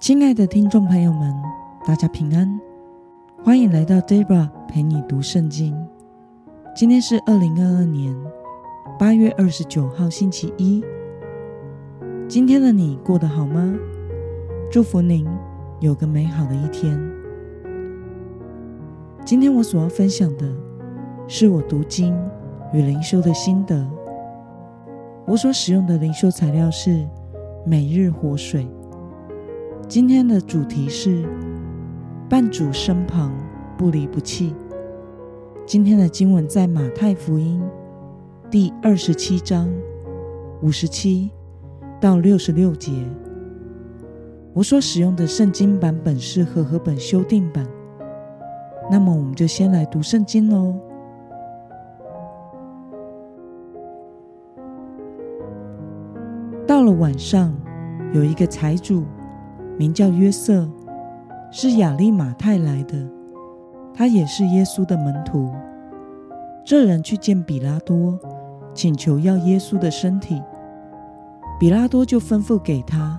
亲爱的听众朋友们，大家平安，欢迎来到 Debra 陪你读圣经。今天是二零二二年八月二十九号，星期一。今天的你过得好吗？祝福您有个美好的一天。今天我所要分享的是我读经与灵修的心得。我所使用的灵修材料是每日活水。今天的主题是伴主身旁不离不弃。今天的经文在马太福音第二十七章五十七到六十六节。我所使用的圣经版本是和合本修订版。那么，我们就先来读圣经喽。到了晚上，有一个财主。名叫约瑟，是亚利马泰来的，他也是耶稣的门徒。这人去见比拉多，请求要耶稣的身体。比拉多就吩咐给他。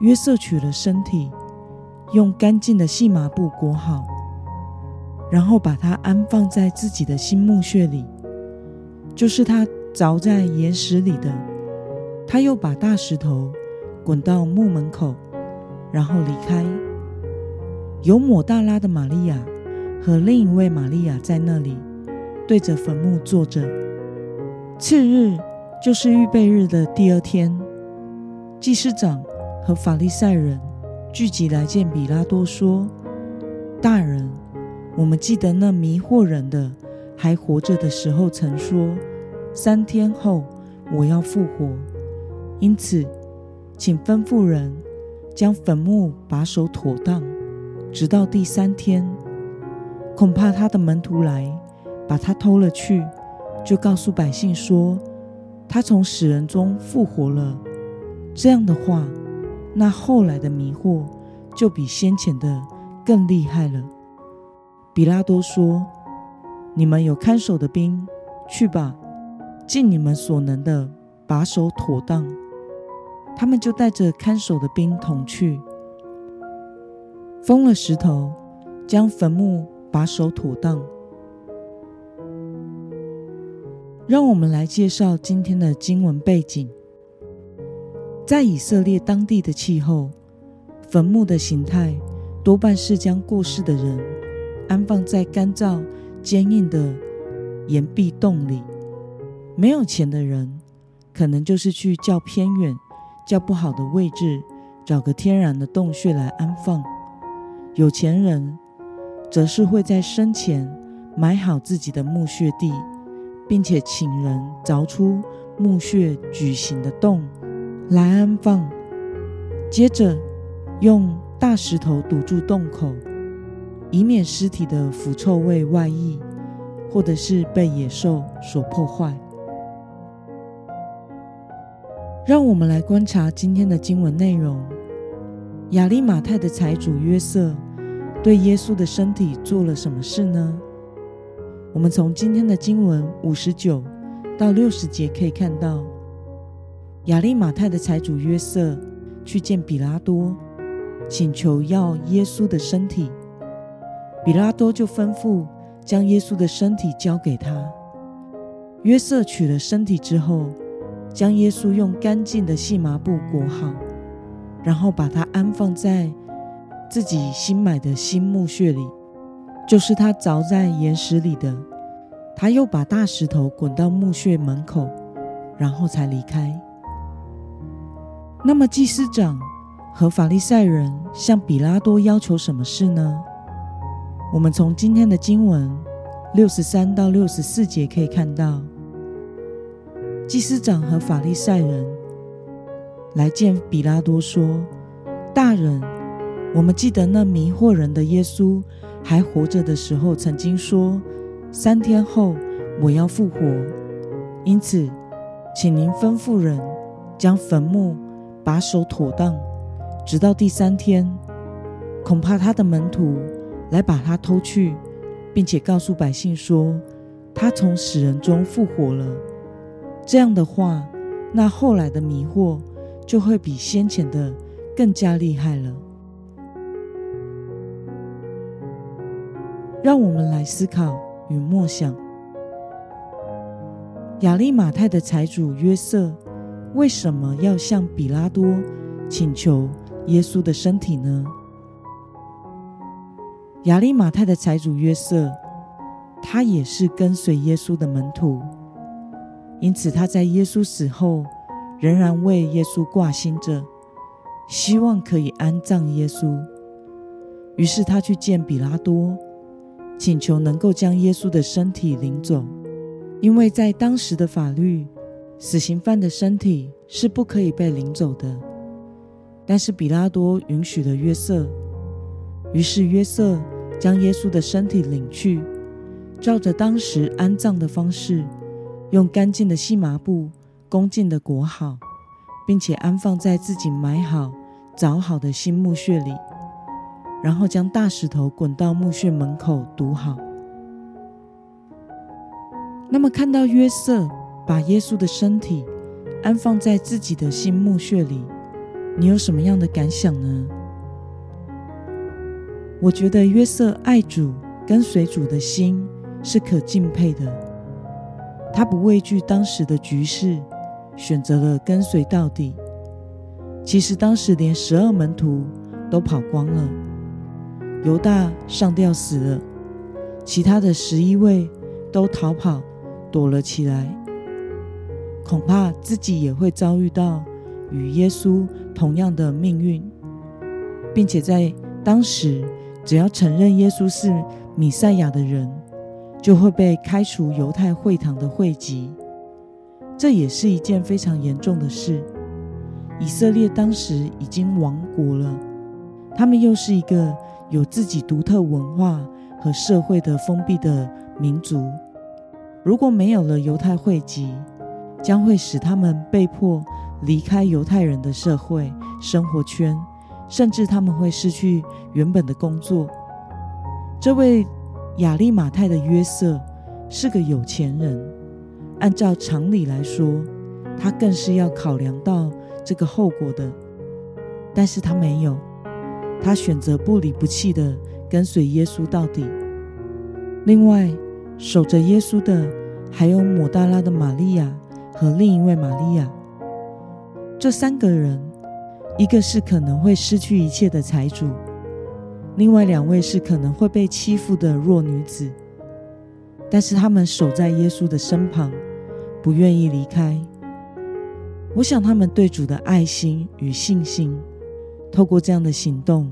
约瑟取了身体，用干净的细麻布裹好，然后把它安放在自己的新墓穴里，就是他凿在岩石里的。他又把大石头滚到墓门口。然后离开，有抹大拉的玛利亚和另一位玛利亚在那里对着坟墓坐着。次日就是预备日的第二天，祭司长和法利赛人聚集来见比拉多，说：“大人，我们记得那迷惑人的还活着的时候曾说，三天后我要复活。因此，请吩咐人。”将坟墓把守妥当，直到第三天。恐怕他的门徒来把他偷了去，就告诉百姓说他从死人中复活了。这样的话，那后来的迷惑就比先前的更厉害了。比拉多说：“你们有看守的兵，去吧，尽你们所能的把守妥当。”他们就带着看守的兵同去，封了石头，将坟墓把守妥当。让我们来介绍今天的经文背景。在以色列当地的气候，坟墓的形态多半是将过世的人安放在干燥坚硬的岩壁洞里。没有钱的人，可能就是去较偏远。较不好的位置，找个天然的洞穴来安放。有钱人则是会在生前埋好自己的墓穴地，并且请人凿出墓穴矩形的洞来安放，接着用大石头堵住洞口，以免尸体的腐臭味外溢，或者是被野兽所破坏。让我们来观察今天的经文内容。亚利马泰的财主约瑟对耶稣的身体做了什么事呢？我们从今天的经文五十九到六十节可以看到，亚利马泰的财主约瑟去见比拉多，请求要耶稣的身体。比拉多就吩咐将耶稣的身体交给他。约瑟取了身体之后。将耶稣用干净的细麻布裹好，然后把它安放在自己新买的新墓穴里，就是他凿在岩石里的。他又把大石头滚到墓穴门口，然后才离开。那么祭司长和法利赛人向比拉多要求什么事呢？我们从今天的经文六十三到六十四节可以看到。祭司长和法利赛人来见比拉多，说：“大人，我们记得那迷惑人的耶稣还活着的时候，曾经说，三天后我要复活。因此，请您吩咐人将坟墓把守妥当，直到第三天。恐怕他的门徒来把他偷去，并且告诉百姓说，他从死人中复活了。”这样的话，那后来的迷惑就会比先前的更加厉害了。让我们来思考与默想：亚利马泰的财主约瑟为什么要向比拉多请求耶稣的身体呢？亚利马泰的财主约瑟，他也是跟随耶稣的门徒，因此他在耶稣死后，仍然为耶稣挂心着，希望可以安葬耶稣。于是他去见比拉多。请求能够将耶稣的身体领走，因为在当时的法律，死刑犯的身体是不可以被领走的。但是比拉多允许了约瑟，于是约瑟将耶稣的身体领去，照着当时安葬的方式，用干净的细麻布恭敬的裹好，并且安放在自己埋好、凿好的新墓穴里。然后将大石头滚到墓穴门口堵好。那么，看到约瑟把耶稣的身体安放在自己的新墓穴里，你有什么样的感想呢？我觉得约瑟爱主、跟随主的心是可敬佩的。他不畏惧当时的局势，选择了跟随到底。其实当时连十二门徒都跑光了。犹大上吊死了，其他的十一位都逃跑躲了起来，恐怕自己也会遭遇到与耶稣同样的命运，并且在当时，只要承认耶稣是米赛亚的人，就会被开除犹太会堂的会籍，这也是一件非常严重的事。以色列当时已经亡国了，他们又是一个。有自己独特文化和社会的封闭的民族，如果没有了犹太会籍，将会使他们被迫离开犹太人的社会生活圈，甚至他们会失去原本的工作。这位亚利马泰的约瑟是个有钱人，按照常理来说，他更是要考量到这个后果的，但是他没有。他选择不离不弃的跟随耶稣到底。另外，守着耶稣的还有抹大拉的玛利亚和另一位玛利亚。这三个人，一个是可能会失去一切的财主，另外两位是可能会被欺负的弱女子。但是他们守在耶稣的身旁，不愿意离开。我想他们对主的爱心与信心。透过这样的行动，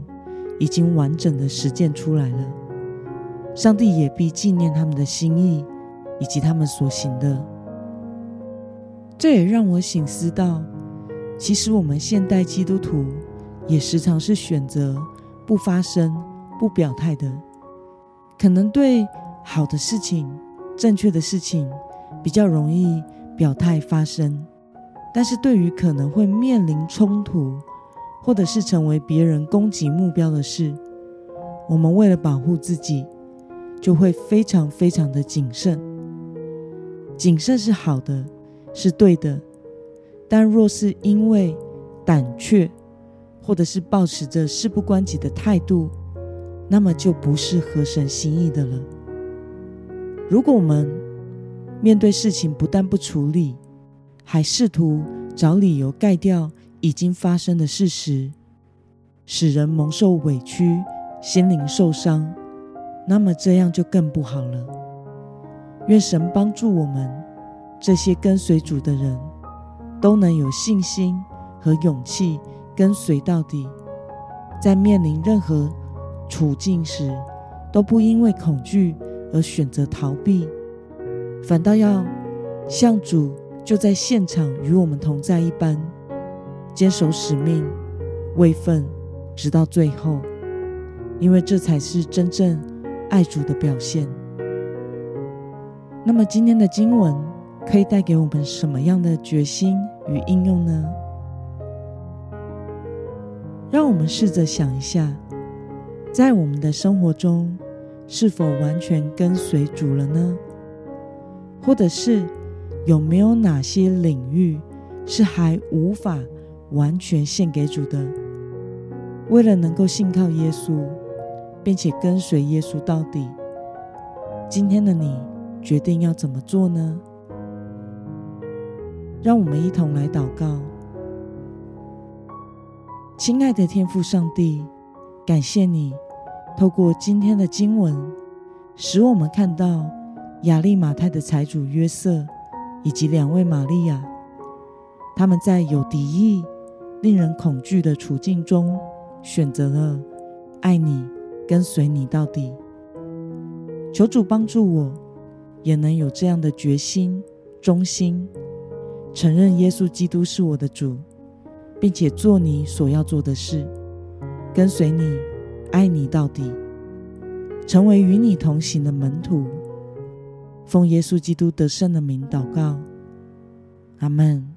已经完整的实践出来了。上帝也必纪念他们的心意，以及他们所行的。这也让我醒思到，其实我们现代基督徒也时常是选择不发声、不表态的。可能对好的事情、正确的事情比较容易表态发声，但是对于可能会面临冲突，或者是成为别人攻击目标的事，我们为了保护自己，就会非常非常的谨慎。谨慎是好的，是对的，但若是因为胆怯，或者是抱持着事不关己的态度，那么就不是合神心意的了。如果我们面对事情不但不处理，还试图找理由盖掉。已经发生的事实，使人蒙受委屈，心灵受伤，那么这样就更不好了。愿神帮助我们这些跟随主的人，都能有信心和勇气跟随到底，在面临任何处境时，都不因为恐惧而选择逃避，反倒要像主就在现场与我们同在一般。坚守使命，位分，直到最后，因为这才是真正爱主的表现。那么，今天的经文可以带给我们什么样的决心与应用呢？让我们试着想一下，在我们的生活中，是否完全跟随主了呢？或者是有没有哪些领域是还无法？完全献给主的，为了能够信靠耶稣，并且跟随耶稣到底，今天的你决定要怎么做呢？让我们一同来祷告。亲爱的天父上帝，感谢你透过今天的经文，使我们看到亚利马太的财主约瑟以及两位玛利亚，他们在有敌意、令人恐惧的处境中，选择了爱你、跟随你到底。求主帮助我，也能有这样的决心、忠心，承认耶稣基督是我的主。并且做你所要做的事，跟随你，爱你到底，成为与你同行的门徒。奉耶稣基督得胜的名祷告，阿门。